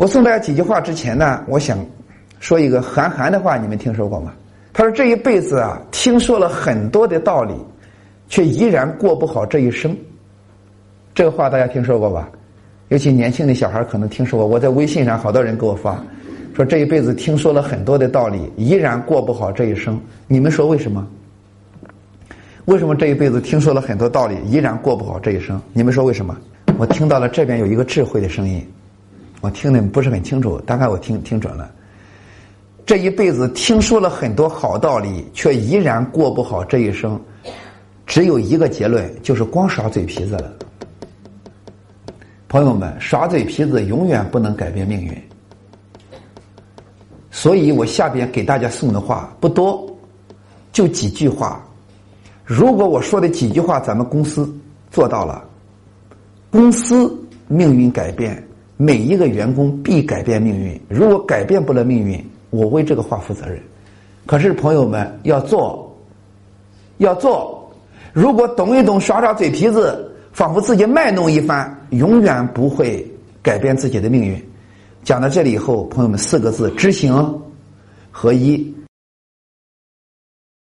我送大家几句话之前呢，我想说一个韩寒的话，你们听说过吗？他说：“这一辈子啊，听说了很多的道理，却依然过不好这一生。”这个话大家听说过吧？尤其年轻的小孩可能听说过。我在微信上好多人给我发，说这一辈子听说了很多的道理，依然过不好这一生。你们说为什么？为什么这一辈子听说了很多道理，依然过不好这一生？你们说为什么？我听到了这边有一个智慧的声音。我听的不是很清楚，大概我听听准了。这一辈子听说了很多好道理，却依然过不好这一生，只有一个结论，就是光耍嘴皮子了。朋友们，耍嘴皮子永远不能改变命运。所以我下边给大家送的话不多，就几句话。如果我说的几句话咱们公司做到了，公司命运改变。每一个员工必改变命运。如果改变不了命运，我为这个话负责任。可是朋友们要做，要做。如果动一动耍耍嘴皮子，仿佛自己卖弄一番，永远不会改变自己的命运。讲到这里以后，朋友们四个字：知行合一。